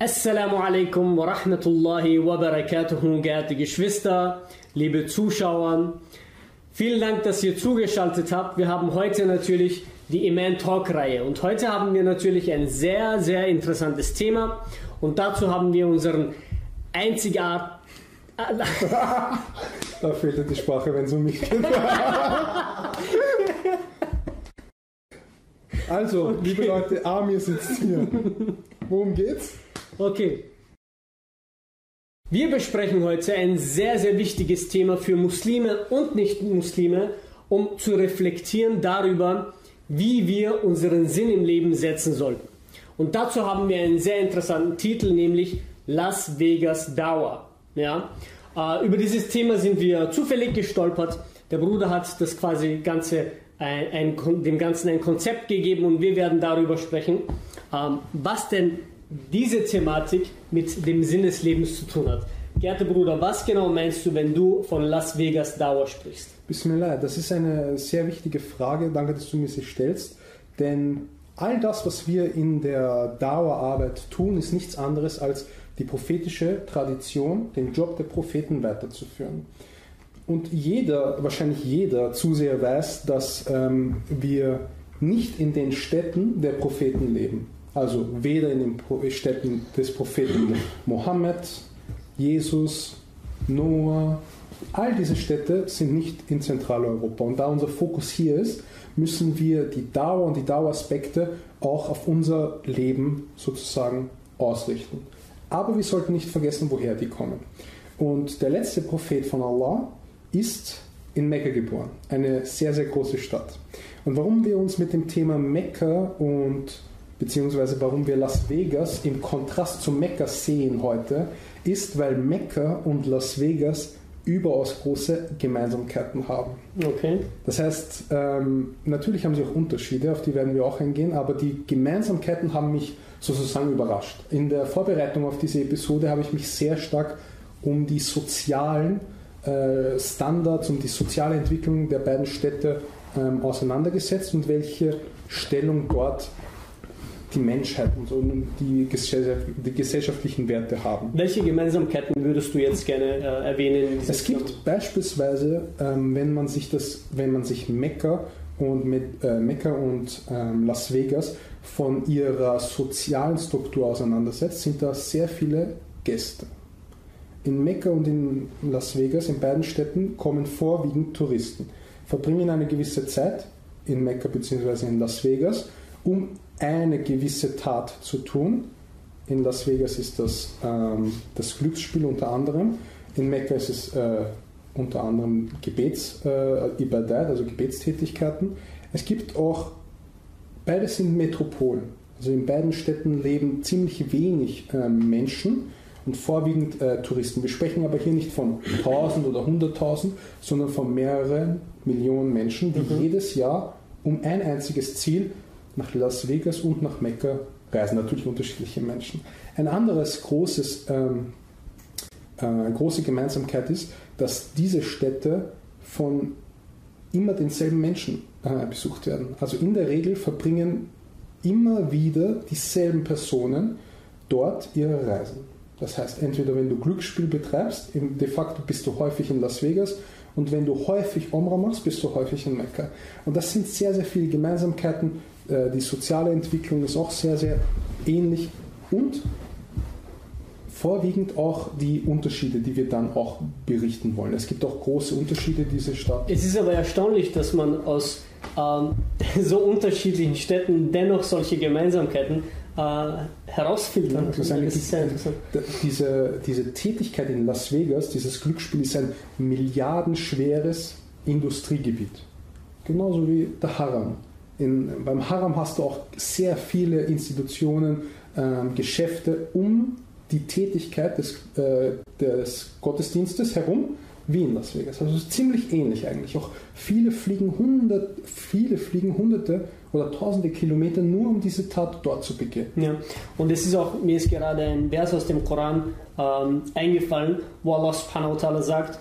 Assalamu alaikum wa rahmatullahi wa barakatuhu, geehrte Geschwister, liebe Zuschauer. Vielen Dank, dass ihr zugeschaltet habt. Wir haben heute natürlich die Iman Talk Reihe und heute haben wir natürlich ein sehr, sehr interessantes Thema und dazu haben wir unseren einzigartigen. da fehlt die Sprache, wenn es um mich geht. also, okay. liebe Leute, Amir sitzt hier. Worum geht's? Okay. Wir besprechen heute ein sehr, sehr wichtiges Thema für Muslime und Nicht-Muslime, um zu reflektieren darüber, wie wir unseren Sinn im Leben setzen sollten. Und dazu haben wir einen sehr interessanten Titel, nämlich Las Vegas Dauer. Ja? Äh, über dieses Thema sind wir zufällig gestolpert. Der Bruder hat das quasi Ganze ein, ein, dem Ganzen ein Konzept gegeben und wir werden darüber sprechen, ähm, was denn diese Thematik mit dem Sinn des Lebens zu tun hat. Geehrter Bruder, was genau meinst du, wenn du von Las Vegas Dauer sprichst? Bismillah, das ist eine sehr wichtige Frage. Danke, dass du mir sie stellst. Denn all das, was wir in der Dauerarbeit tun, ist nichts anderes als die prophetische Tradition, den Job der Propheten weiterzuführen. Und jeder, wahrscheinlich jeder Zuseher weiß, dass ähm, wir nicht in den Städten der Propheten leben. Also weder in den Städten des Propheten Mohammed, Jesus, Noah, all diese Städte sind nicht in Zentraleuropa. Und da unser Fokus hier ist, müssen wir die Dauer und die Daueraspekte auch auf unser Leben sozusagen ausrichten. Aber wir sollten nicht vergessen, woher die kommen. Und der letzte Prophet von Allah ist in Mekka geboren, eine sehr, sehr große Stadt. Und warum wir uns mit dem Thema Mekka und beziehungsweise warum wir Las Vegas im Kontrast zu Mekka sehen heute, ist, weil Mekka und Las Vegas überaus große Gemeinsamkeiten haben. Okay. Das heißt, ähm, natürlich haben sie auch Unterschiede, auf die werden wir auch eingehen, aber die Gemeinsamkeiten haben mich sozusagen überrascht. In der Vorbereitung auf diese Episode habe ich mich sehr stark um die sozialen äh, Standards, um die soziale Entwicklung der beiden Städte ähm, auseinandergesetzt und welche Stellung dort die Menschheit und, so, und die, die, gesellschaftlichen Werte haben. Welche Gemeinsamkeiten würdest du jetzt gerne äh, erwähnen? Es gibt Land? beispielsweise, ähm, wenn man sich das, wenn man sich Mekka und mit äh, Mekka und ähm, Las Vegas von ihrer sozialen Struktur auseinandersetzt, sind da sehr viele Gäste. In Mekka und in Las Vegas, in beiden Städten, kommen vorwiegend Touristen, verbringen eine gewisse Zeit in Mekka bzw. in Las Vegas, um eine gewisse Tat zu tun. In Las Vegas ist das ähm, das Glücksspiel unter anderem. In Mekka ist es äh, unter anderem Gebets, äh, Ibadat, also Gebetstätigkeiten. Es gibt auch, beide sind Metropolen. Also in beiden Städten leben ziemlich wenig äh, Menschen und vorwiegend äh, Touristen. Wir sprechen aber hier nicht von 1000 oder 100.000, sondern von mehreren Millionen Menschen, die mhm. jedes Jahr um ein einziges Ziel nach Las Vegas und nach Mekka reisen natürlich unterschiedliche Menschen. Ein anderes großes, ähm, äh, große Gemeinsamkeit ist, dass diese Städte von immer denselben Menschen äh, besucht werden. Also in der Regel verbringen immer wieder dieselben Personen dort ihre Reisen. Das heißt, entweder wenn du Glücksspiel betreibst, de facto bist du häufig in Las Vegas und wenn du häufig Omra machst, bist du häufig in Mekka. Und das sind sehr, sehr viele Gemeinsamkeiten, die soziale Entwicklung ist auch sehr, sehr ähnlich und vorwiegend auch die Unterschiede, die wir dann auch berichten wollen. Es gibt auch große Unterschiede diese Stadt. Es ist aber erstaunlich, dass man aus ähm, so unterschiedlichen Städten dennoch solche Gemeinsamkeiten äh, herausfiltern kann. Ja, das ist sehr interessant. Diese, diese Tätigkeit in Las Vegas, dieses Glücksspiel, ist ein milliardenschweres Industriegebiet. Genauso wie der Haram. In, beim Haram hast du auch sehr viele Institutionen, ähm, Geschäfte um die Tätigkeit des, äh, des Gottesdienstes herum, wie in Las Vegas. Also ziemlich ähnlich eigentlich. Auch viele fliegen, hundert, viele fliegen hunderte oder tausende Kilometer nur um diese Tat dort zu begehen. Ja, und es ist auch, mir ist gerade ein Vers aus dem Koran ähm, eingefallen, wo Allah subhanahu wa ta'ala sagt,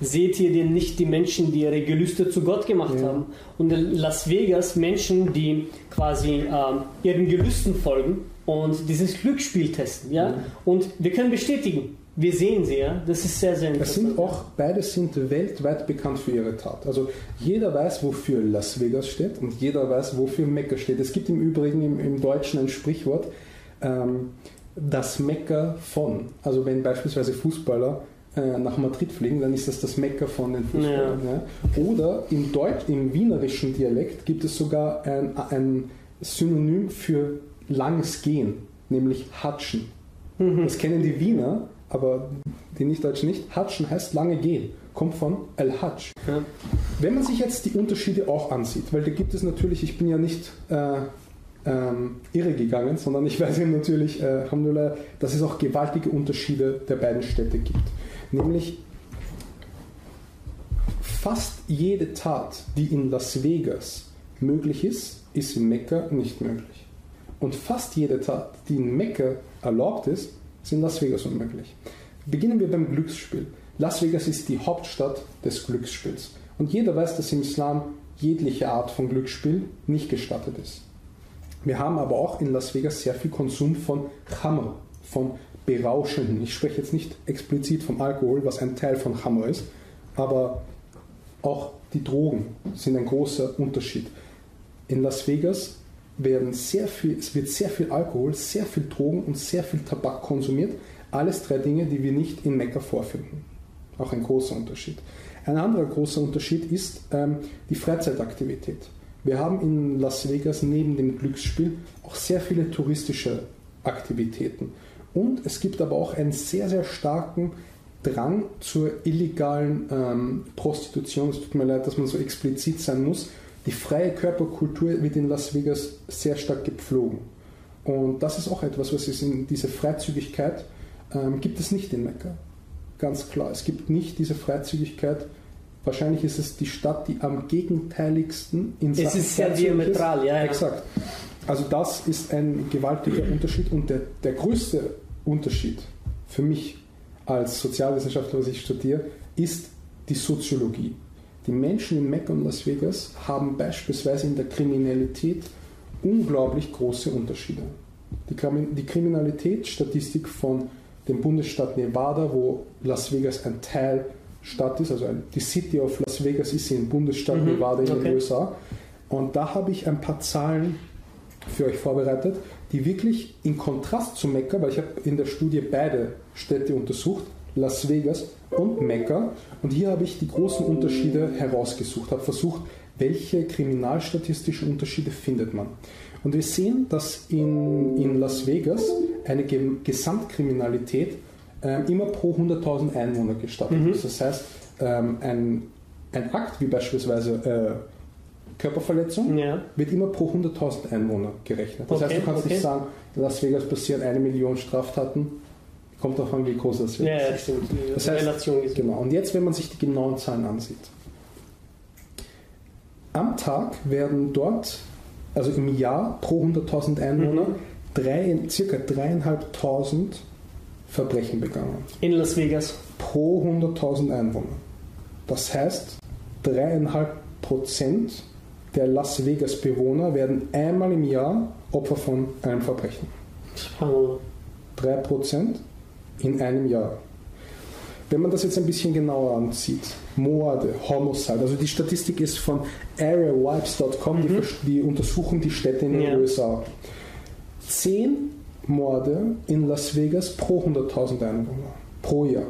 seht ihr denn nicht die Menschen, die ihre Gelüste zu Gott gemacht Ja. haben? Und in Las Vegas Menschen, die quasi ähm, ihren Gelüsten folgen und dieses Glücksspiel testen. Ja? Ja. Und wir können bestätigen, wir sehen sie, ja. Das ist sehr, sehr Es interessant. sind auch, beide sind weltweit bekannt für ihre Tat. Also jeder weiß, wofür Las Vegas steht und jeder weiß, wofür Mekka steht. Es gibt im Übrigen im, im Deutschen ein Sprichwort, ähm, das Mekka von. Also wenn beispielsweise Fußballer äh, nach Madrid fliegen, dann ist das das Mekka von den Fußballern. Ja. Oder im Deutsch, im wienerischen Dialekt gibt es sogar ein, ein Synonym für langes Gehen, nämlich Hatschen. Das kennen die Wiener, aber die Nicht-Deutschen nicht. Hatschen heißt lange gehen, kommt von El-Hatsch. Ja. Wenn man sich jetzt die Unterschiede auch ansieht, weil da gibt es natürlich, ich bin ja nicht äh, ähm, irre gegangen, sondern ich weiß ja natürlich, äh, dass es auch gewaltige Unterschiede der beiden Städte gibt. Nämlich fast jede Tat, die in Las Vegas möglich ist, ist in Mekka nicht möglich. Und fast jede Tat, die in Mekka erlaubt ist, ist in Las Vegas unmöglich. Beginnen wir beim Glücksspiel. Las Vegas ist die Hauptstadt des Glücksspiels. Und jeder weiß, dass im Islam jegliche Art von Glücksspiel nicht gestattet ist. Wir haben aber auch in Las Vegas sehr viel Konsum von Khamr, von Berauschenden. Ich spreche jetzt nicht explizit vom Alkohol, was ein Teil von Khamr ist, aber auch die Drogen sind ein großer Unterschied. In Las Vegas werden sehr viel, es wird sehr viel Alkohol, sehr viel Drogen und sehr viel Tabak konsumiert. Alles drei Dinge, die wir nicht in Mekka vorfinden. Auch ein großer Unterschied. Ein anderer großer Unterschied ist ähm, die Freizeitaktivität. Wir haben in Las Vegas neben dem Glücksspiel auch sehr viele touristische Aktivitäten. Und es gibt aber auch einen sehr, sehr starken Drang zur illegalen ähm, Prostitution. Es tut mir leid, dass man so explizit sein muss. Die freie Körperkultur wird in Las Vegas sehr stark gepflogen. Und das ist auch etwas, was es in diese Freizügigkeit ähm, gibt es nicht in Mekka. Ganz klar, es gibt nicht diese Freizügigkeit. Wahrscheinlich ist es die Stadt, die am gegenteiligsten in Es Sachen ist sehr diametral, ja, ja. Exakt. Also das ist ein gewaltiger Unterschied und der, der größte Unterschied für mich als Sozialwissenschaftler, was ich studiere, ist die Soziologie. Die Menschen in Mekka und Las Vegas haben beispielsweise in der Kriminalität unglaublich große Unterschiede. Die Kriminalitätsstatistik von dem Bundesstaat Nevada, wo Las Vegas ein Teil Stadt ist, also ein, die City of Las Vegas ist im Bundesstaat Mhm, Nevada in okay. den USA. Und da habe ich ein paar Zahlen für euch vorbereitet, die wirklich in Kontrast zu Mekka, weil ich habe in der Studie beide Städte untersucht, Las Vegas und Mekka. Und hier habe ich die großen Unterschiede herausgesucht, habe versucht, welche kriminalstatistischen Unterschiede findet man. Und wir sehen, dass in, in Las Vegas eine Ge Gesamtkriminalität immer pro 100.000 Einwohner gestattet ist. Das heißt, ähm, ein, ein Akt wie beispielsweise äh, Körperverletzung Ja. wird immer pro 100.000 Einwohner gerechnet. Das Okay, heißt, du kannst okay. nicht sagen, in Las Vegas passieren eine Million Straftaten. Kommt davon, wie groß das wird. Ja, ja, stimmt. Die Das heißt, Relation gesehen. Genau. Und jetzt, wenn man sich die genauen Zahlen ansieht. Am Tag werden dort, also im Jahr pro 100.000 Einwohner, Mhm. drei, circa 3.500 Verbrechen begangen. In Las Vegas. Pro 100.000 Einwohner. Das heißt, 3,5 Prozent der Las Vegas Bewohner werden einmal im Jahr Opfer von einem Verbrechen. Subhanallah. 3 Prozent in einem Jahr. Wenn man das jetzt ein bisschen genauer ansieht, Morde, Homicide, also die Statistik ist von areawipes.com, die, vers- die untersuchen die Städte in den Ja. USA. 10 Morde in Las Vegas pro 100.000 Einwohner pro Jahr.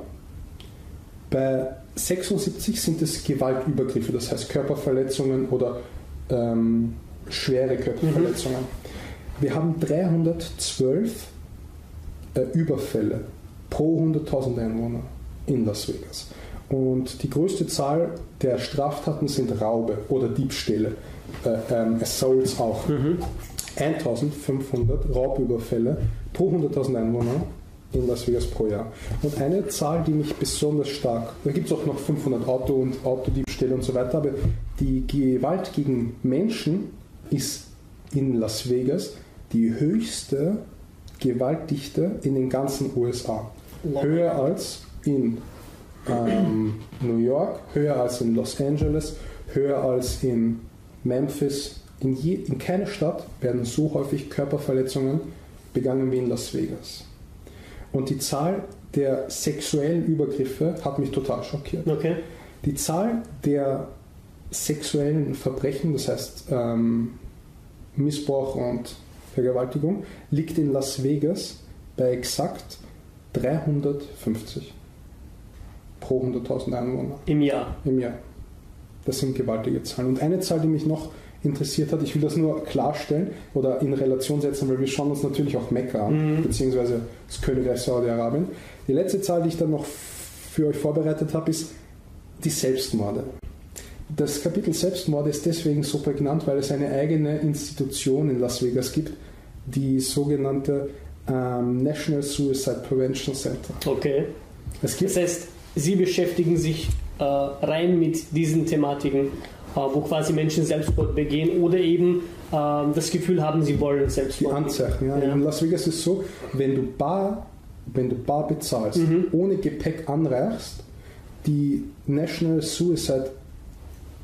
Bei 76 sind es Gewaltübergriffe, das heißt Körperverletzungen oder ähm, schwere Körperverletzungen. Wir haben 312 äh, Überfälle pro 100.000 Einwohner in Las Vegas. Und die größte Zahl der Straftaten sind Raube oder Diebstähle, äh, ähm, Assaults auch. 1500 Raubüberfälle pro 100.000 Einwohner in Las Vegas pro Jahr. Und eine Zahl, die mich besonders stark, da gibt es auch noch 500 Auto- und Autodiebstähle und so weiter, aber die Gewalt gegen Menschen ist in Las Vegas die höchste Gewaltdichte in den ganzen USA. Wow. Höher als in ähm, New York, höher als in Los Angeles, höher als in Memphis. In, je, in keiner Stadt werden so häufig Körperverletzungen begangen wie in Las Vegas. Und die Zahl der sexuellen Übergriffe hat mich total schockiert. Okay. Die Zahl der sexuellen Verbrechen, das heißt ähm, Missbrauch und Vergewaltigung, liegt in Las Vegas bei exakt 350 pro 100.000 Einwohner Im Jahr. im Jahr. Das sind gewaltige Zahlen. Und eine Zahl, die mich noch interessiert hat, ich will das nur klarstellen oder in Relation setzen, weil wir schauen uns natürlich auch Mekka an, beziehungsweise das Königreich Saudi-Arabien. Die letzte Zahl, die ich dann noch für euch vorbereitet habe, ist die Selbstmorde. Das Kapitel Selbstmorde ist deswegen so prägnant, weil es eine eigene Institution in Las Vegas gibt, die sogenannte ähm, National Suicide Prevention Center. Okay. Es gibt Das heißt, Sie beschäftigen sich äh, rein mit diesen Thematiken, wo quasi Menschen Selbstmord begehen oder eben äh, das Gefühl haben, sie wollen die Selbstmord begehen. Anzeichen. Ja. Ja. In Las Vegas ist es so, wenn du bar, wenn du bar bezahlst, ohne Gepäck anreichst, die National Suicide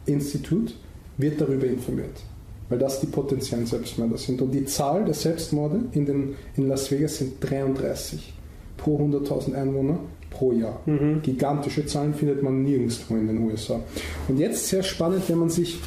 Institute wird darüber informiert, weil das die potenziellen Selbstmörder sind. Und die Zahl der Selbstmorde in, den, in Las Vegas sind 33 pro 100.000 Einwohner pro Jahr. Gigantische Zahlen findet man nirgendwo in den USA. Und jetzt sehr spannend, wenn man sich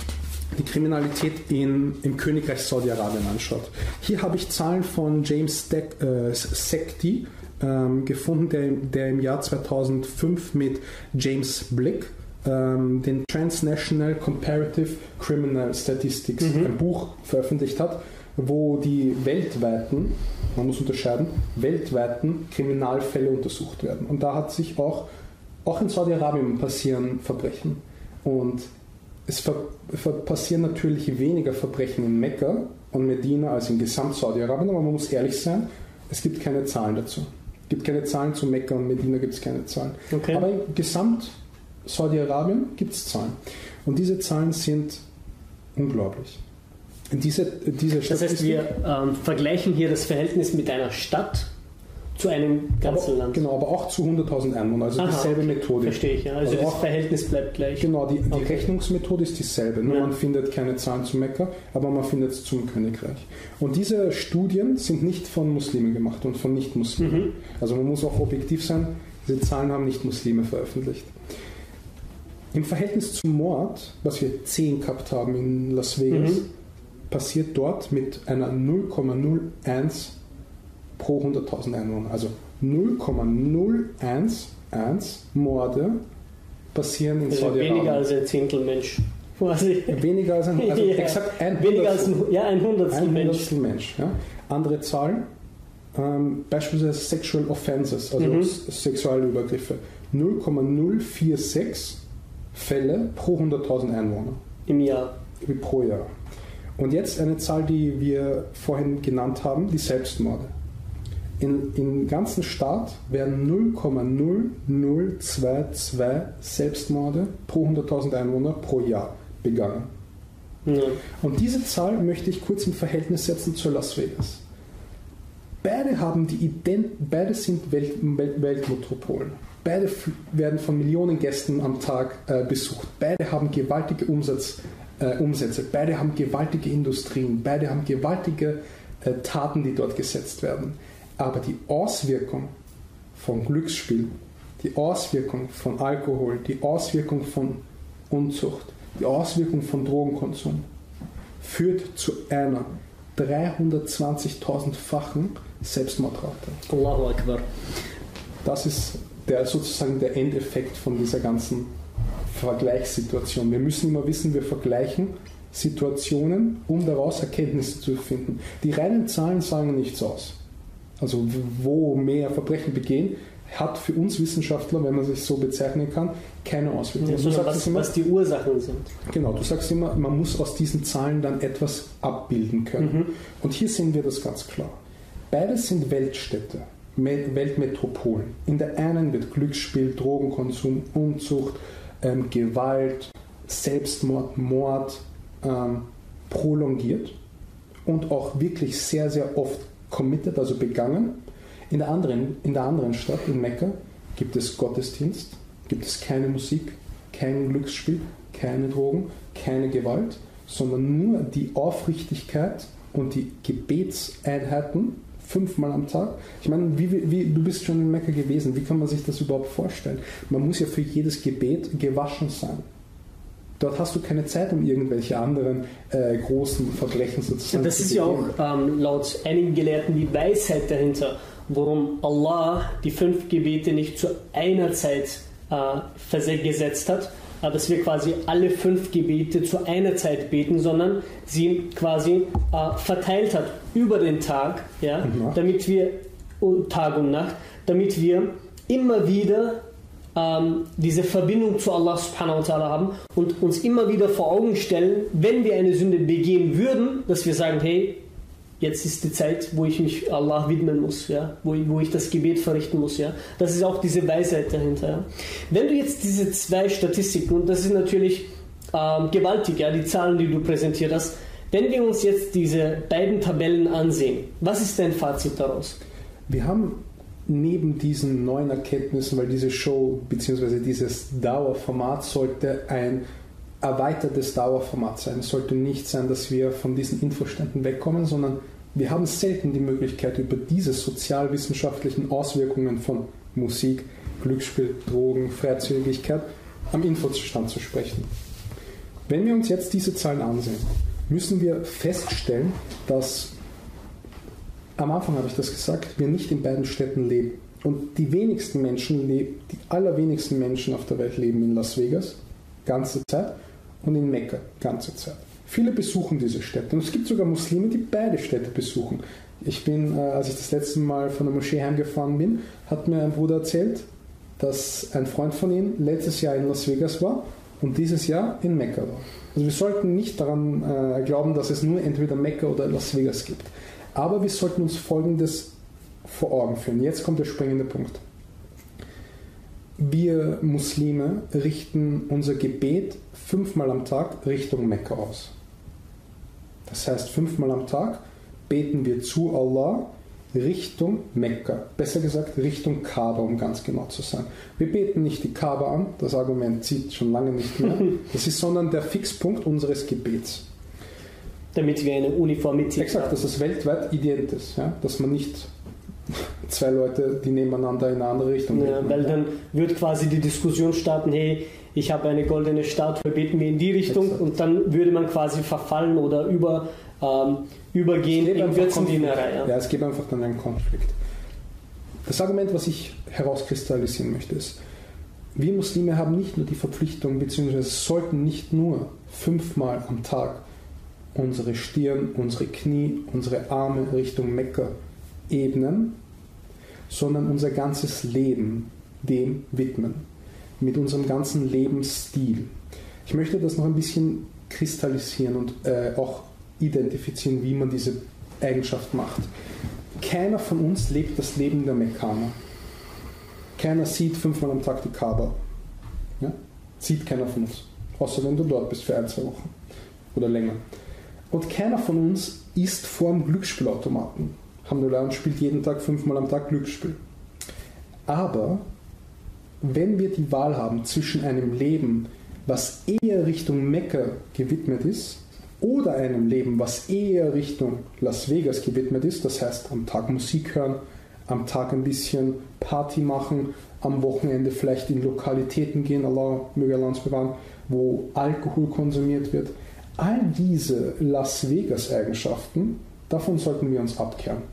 die Kriminalität in, im Königreich Saudi-Arabien anschaut. Hier habe ich Zahlen von James Steck, äh, Sekti ähm, gefunden, der, der im Jahr 2005 mit James Blick ähm, den Transnational Comparative Criminal Statistics, ein Buch veröffentlicht hat, wo die weltweiten, man muss unterscheiden, weltweiten Kriminalfälle untersucht werden. Und da hat sich auch, auch in Saudi-Arabien passieren Verbrechen. Und es ver ver passieren natürlich weniger Verbrechen in Mekka und Medina als in Gesamt-Saudi-Arabien, aber man muss ehrlich sein, es gibt keine Zahlen dazu. Es gibt keine Zahlen zu Mekka und Medina, gibt es keine Zahlen. Okay. Aber in Gesamt-Saudi-Arabien gibt es Zahlen. Und diese Zahlen sind unglaublich. Diese, diese Das heißt, wir ähm, vergleichen hier das Verhältnis mit einer Stadt zu einem ganzen aber, Land. Genau, aber auch zu 100.000 Einwohnern, also Aha, dieselbe okay. Methode. Verstehe ich, ja. Also, Also das auch- Verhältnis bleibt gleich. Genau, die, die Okay. Rechnungsmethode ist dieselbe. Nur Ja. man findet keine Zahlen zu Mekka, aber man findet es zum Königreich. Und diese Studien sind nicht von Muslimen gemacht und von Nicht-Muslimen. Mhm. Also man muss auch objektiv sein, diese Zahlen haben Nicht-Muslime veröffentlicht. Im Verhältnis zum Mord, was wir 10 gehabt haben in Las Vegas, Mhm. Passiert dort mit einer 0,01 pro 100.000 Einwohner. Also 0,011 Morde passieren in Also Saudi-Arabien. weniger als ein Zehntel Mensch. Quasi. Weniger als ein, also Ja. exakt ein Weniger als Hundertstel. ein, ja, ein Hundertstel ein Mensch. Hundertstel Mensch. Ja. Andere Zahlen, ähm, beispielsweise Sexual Offenses, also Mhm. Sexualübergriffe. 0,046 Fälle pro 100.000 Einwohner Im Jahr. wie pro Jahr. Und jetzt eine Zahl, die wir vorhin genannt haben, die Selbstmorde. In, Im ganzen Staat werden 0,0022 Selbstmorde pro 100.000 Einwohner pro Jahr begangen. Ja. Und diese Zahl möchte ich kurz im Verhältnis setzen zu Las Vegas. Beide, haben die Ident beide sind Welt Welt Weltmetropolen. Beide werden von Millionen Gästen am Tag äh, besucht. Beide haben gewaltige Umsatz, äh, Umsätze. Beide haben gewaltige Industrien. Beide haben gewaltige äh, Taten, die dort gesetzt werden. Aber die Auswirkung von Glücksspiel, die Auswirkung von Alkohol, die Auswirkung von Unzucht, die Auswirkung von Drogenkonsum führt zu einer 320.000-fachen Selbstmordrate. Allahu Akbar. Das ist der, sozusagen der Endeffekt von dieser ganzen Vergleichssituation. Wir müssen immer wissen, wir vergleichen Situationen, um daraus Erkenntnisse zu finden. Die reinen Zahlen sagen nichts aus. Also wo mehr Verbrechen begehen, hat für uns Wissenschaftler, wenn man sich so bezeichnen kann, keine Auswirkungen. Ja, Du sagst was, immer, was die Ursachen sind. Genau, du sagst immer, man muss aus diesen Zahlen dann etwas abbilden können. Und hier sehen wir das ganz klar. Beides sind Weltstädte, Me- Weltmetropolen. In der einen wird Glücksspiel, Drogenkonsum, Unzucht, ähm, Gewalt, Selbstmord, Mord ähm, prolongiert und auch wirklich sehr, sehr oft committed, also begangen. In der anderen, in der anderen Stadt, in Mekka, gibt es Gottesdienst, gibt es keine Musik, kein Glücksspiel, keine Drogen, keine Gewalt, sondern nur die Aufrichtigkeit und die Gebetseinheiten fünfmal am Tag. Ich meine, wie, wie, du bist schon in Mekka gewesen, wie kann man sich das überhaupt vorstellen? Man muss ja für jedes Gebet gewaschen sein. Dort hast du keine Zeit, um irgendwelche anderen äh, großen Verbrechen sozusagen Das ist ja auch ähm, laut einigen Gelehrten die Weisheit dahinter, warum Allah die fünf Gebete nicht zu einer Zeit äh, gesetzt hat, dass wir quasi alle fünf Gebete zu einer Zeit beten, sondern sie quasi äh, verteilt hat über den Tag, ja, damit wir Tag und Nacht, damit wir immer wieder ähm, diese Verbindung zu Allah subhanahu wa ta'ala haben und uns immer wieder vor Augen stellen, wenn wir eine Sünde begehen würden, dass wir sagen, hey, jetzt ist die Zeit, wo ich mich Allah widmen muss, ja, wo, wo ich das Gebet verrichten muss, ja. Das ist auch diese Weisheit dahinter. Ja? Wenn du jetzt diese zwei Statistiken, und das ist natürlich ähm, gewaltig, ja, die Zahlen, die du präsentiert hast, wenn wir uns jetzt diese beiden Tabellen ansehen, was ist dein Fazit daraus? Wir haben neben diesen neuen Erkenntnissen, weil diese Show bzw. dieses Dauerformat sollte ein erweitertes Dauerformat sein. Es sollte nicht sein, dass wir von diesen Infoständen wegkommen, sondern wir haben selten die Möglichkeit, über diese sozialwissenschaftlichen Auswirkungen von Musik, Glücksspiel, Drogen, Freizügigkeit am Infostand zu sprechen. Wenn wir uns jetzt diese Zahlen ansehen, müssen wir feststellen, dass am Anfang habe ich das gesagt, wir nicht in beiden Städten leben. Und die wenigsten Menschen die allerwenigsten Menschen auf der Welt leben in Las Vegas, ganze Zeit, und in Mekka, ganze Zeit. Viele besuchen diese Städte. Und es gibt sogar Muslime, die beide Städte besuchen. Ich bin, äh, als ich das letzte Mal von der Moschee heimgefahren bin, hat mir ein Bruder erzählt, dass ein Freund von ihm letztes Jahr in Las Vegas war und dieses Jahr in Mekka war. Also wir sollten nicht daran äh, glauben, dass es nur entweder Mekka oder Las Vegas gibt. Aber wir sollten uns Folgendes vor Augen führen. Jetzt kommt der springende Punkt. Wir Muslime richten unser Gebet fünfmal am Tag Richtung Mekka aus. Das heißt, fünfmal am Tag beten wir zu Allah Richtung Mekka. Besser gesagt, Richtung Kaaba, um ganz genau zu sein. Wir beten nicht die Kaaba an, das Argument zieht schon lange nicht mehr. Das ist sondern der Fixpunkt unseres Gebets damit wir eine Uniformität Exakt, haben. dass es weltweit ident ist, ja? dass man nicht zwei Leute, die nebeneinander in eine andere Richtung gehen. Ja, weil dann wird quasi die Diskussion starten, hey, ich habe eine goldene Statue, beten wir in die Richtung Exakt. und dann würde man quasi verfallen oder über, ähm, übergehen in Wirtsdienerei. Ja. ja, es gibt einfach dann einen Konflikt. Das Argument, was ich herauskristallisieren möchte, ist, wir Muslime haben nicht nur die Verpflichtung, beziehungsweise sollten nicht nur fünfmal am Tag unsere Stirn, unsere Knie, unsere Arme Richtung Mekka ebnen, sondern unser ganzes Leben dem widmen, mit unserem ganzen Lebensstil. Ich möchte das noch ein bisschen kristallisieren und äh, auch identifizieren, wie man diese Eigenschaft macht. Keiner von uns lebt das Leben der Mekkaner. Keiner sieht fünfmal am Tag die Kaaba. Ja? Sieht keiner von uns. Außer wenn du dort bist für ein, zwei Wochen oder länger. Und keiner von uns isst vor dem Glücksspielautomaten. Alhamdulillah und spielt jeden Tag fünfmal am Tag Glücksspiel. Aber wenn wir die Wahl haben zwischen einem Leben, was eher Richtung Mekka gewidmet ist, oder einem Leben, was eher Richtung Las Vegas gewidmet ist, das heißt am Tag Musik hören, am Tag ein bisschen Party machen, am Wochenende vielleicht in Lokalitäten gehen, Allah möge Allah uns bewahren, wo Alkohol konsumiert wird, All diese Las Vegas-Eigenschaften, davon sollten wir uns abkehren.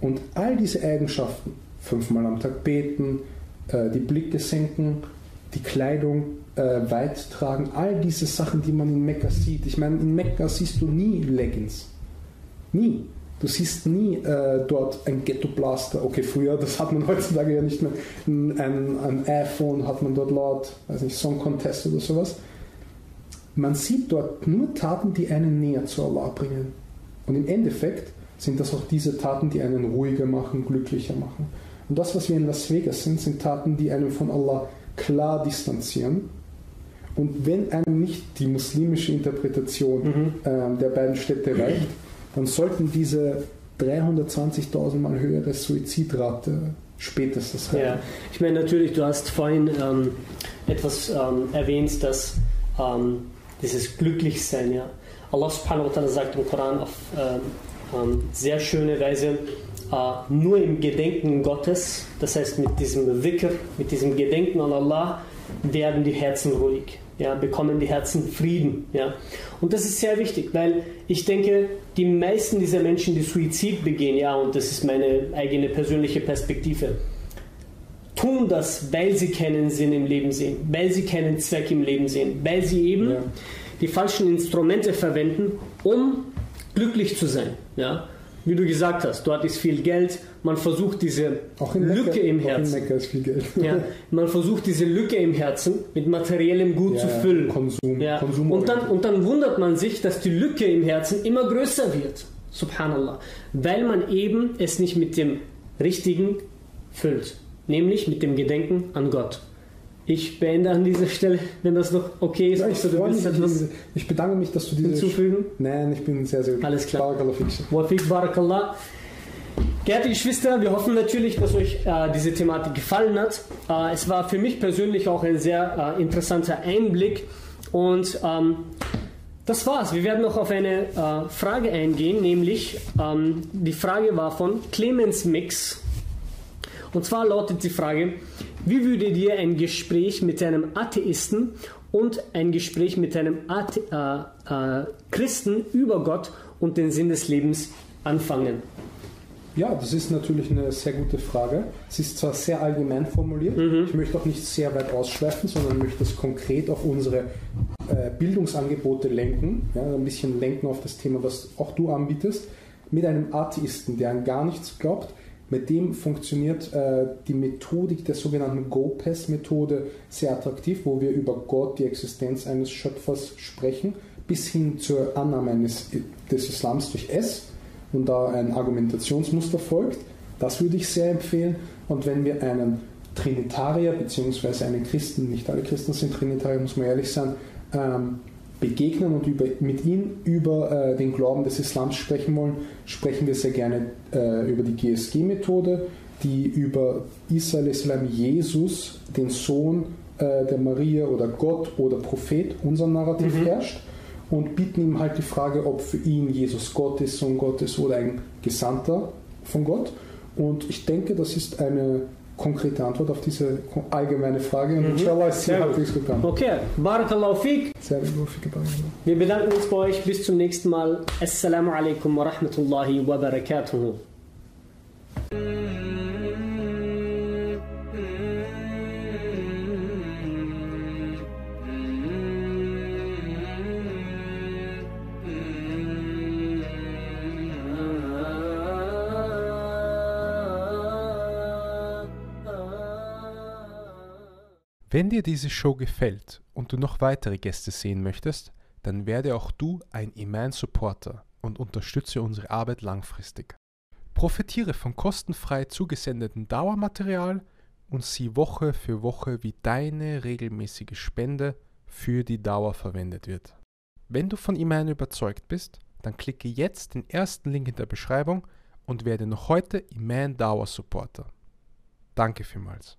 Und all diese Eigenschaften, fünfmal am Tag beten, äh, die Blicke senken, die Kleidung äh, weit tragen, all diese Sachen, die man in Mekka sieht. Ich meine, in Mekka siehst du nie Leggings. Nie. Du siehst nie äh, dort ein Ghetto-Blaster. Okay, früher, das hat man heutzutage ja nicht mehr. Ein, ein iPhone hat man dort laut, weiß nicht, Song Contest oder sowas. Man sieht dort nur Taten, die einen näher zu Allah bringen. Und im Endeffekt sind das auch diese Taten, die einen ruhiger machen, glücklicher machen. Und das, was wir in Las Vegas sind, sind Taten, die einen von Allah klar distanzieren. Und wenn einem nicht die muslimische Interpretation mhm. äh, der beiden Städte reicht, dann sollten diese 320.000 Mal höhere Suizidrate spätestens retten. Ja, ich meine natürlich, du hast vorhin ähm, etwas ähm, erwähnt, dass ähm, dieses Glücklichsein, ja. Allah subhanahu wa ta'ala sagt im Koran auf ähm, ähm, sehr schöne Weise, äh, nur im Gedenken Gottes, das heißt mit diesem Dhikr, mit diesem Gedenken an Allah, werden die Herzen ruhig, ja, bekommen die Herzen Frieden. Ja. Und das ist sehr wichtig, weil ich denke, die meisten dieser Menschen, die Suizid begehen, ja, und das ist meine eigene persönliche Perspektive, tun das, weil sie keinen Sinn im Leben sehen, weil sie keinen Zweck im Leben sehen, weil sie eben ja. die falschen Instrumente verwenden, um glücklich zu sein. Ja? Wie du gesagt hast, dort ist viel Geld, man versucht diese Lücke Mekka, im Herzen. ja, man versucht diese Lücke im Herzen mit materiellem Gut ja, zu füllen. Konsum, ja. Konsum und, dann, und dann wundert man sich, dass die Lücke im Herzen immer größer wird. Subhanallah. Weil man eben es nicht mit dem Richtigen füllt. Nämlich mit dem Gedenken an Gott. Ich beende an dieser Stelle, wenn das noch okay ist. Ja, ich, diese, ich, bedanke mich, dass du diese hinzufügen. Nein, ich bin sehr, sehr gut. Alles klar. Barakallah. Wafik Barakallah. Geehrte Geschwister, wir hoffen natürlich, dass euch äh, diese Thematik gefallen hat. Äh, es war für mich persönlich auch ein sehr äh, interessanter Einblick und ähm, das war's. Wir werden noch auf eine äh, Frage eingehen, nämlich ähm, die Frage war von Clemens Mix. Und zwar lautet die Frage, wie würde dir ein Gespräch mit einem Atheisten und ein Gespräch mit einem Athe äh, äh, Christen über Gott und den Sinn des Lebens anfangen? Ja, das ist natürlich eine sehr gute Frage. Es ist zwar sehr allgemein formuliert, mhm. ich möchte auch nicht sehr weit ausschweifen, sondern möchte das konkret auf unsere äh, Bildungsangebote lenken, ja, ein bisschen lenken auf das Thema, was auch du anbietest. Mit einem Atheisten, der an gar nichts glaubt, mit dem funktioniert äh, die Methodik der sogenannten Go-Pass-Methode sehr attraktiv, wo wir über Gott, die Existenz eines Schöpfers sprechen, bis hin zur Annahme eines, des Islams durch S und da ein Argumentationsmuster folgt. Das würde ich sehr empfehlen. Und wenn wir einen Trinitarier bzw. einen Christen, nicht alle Christen sind Trinitarier, muss man ehrlich sein, ähm, begegnen und über, mit ihm über äh, den Glauben des Islams sprechen wollen, sprechen wir sehr gerne äh, über die GSG-Methode, die über Isa Islam Jesus, den Sohn äh, der Maria oder Gott oder Prophet, unser Narrativ mhm. herrscht und bieten ihm halt die Frage, ob für ihn Jesus Gott ist, Sohn Gottes oder ein Gesandter von Gott. Und ich denke, das ist eine konkrete Antwort auf diese allgemeine Frage. Und mhm. inshallah ist sie halbwegs gegangen. Okay, Barakallahu gut, Wir bedanken uns bei euch. Bis zum nächsten Mal. Assalamu alaikum wa rahmatullahi wa barakatuhu. Wenn dir diese Show gefällt und du noch weitere Gäste sehen möchtest, dann werde auch du ein Iman-Supporter und unterstütze unsere Arbeit langfristig. Profitiere von kostenfrei zugesendeten Dauermaterial und sieh Woche für Woche, wie deine regelmäßige Spende für die Dauer verwendet wird. Wenn du von Iman überzeugt bist, dann klicke jetzt den ersten Link in der Beschreibung und werde noch heute Iman Dauer Supporter. Danke vielmals.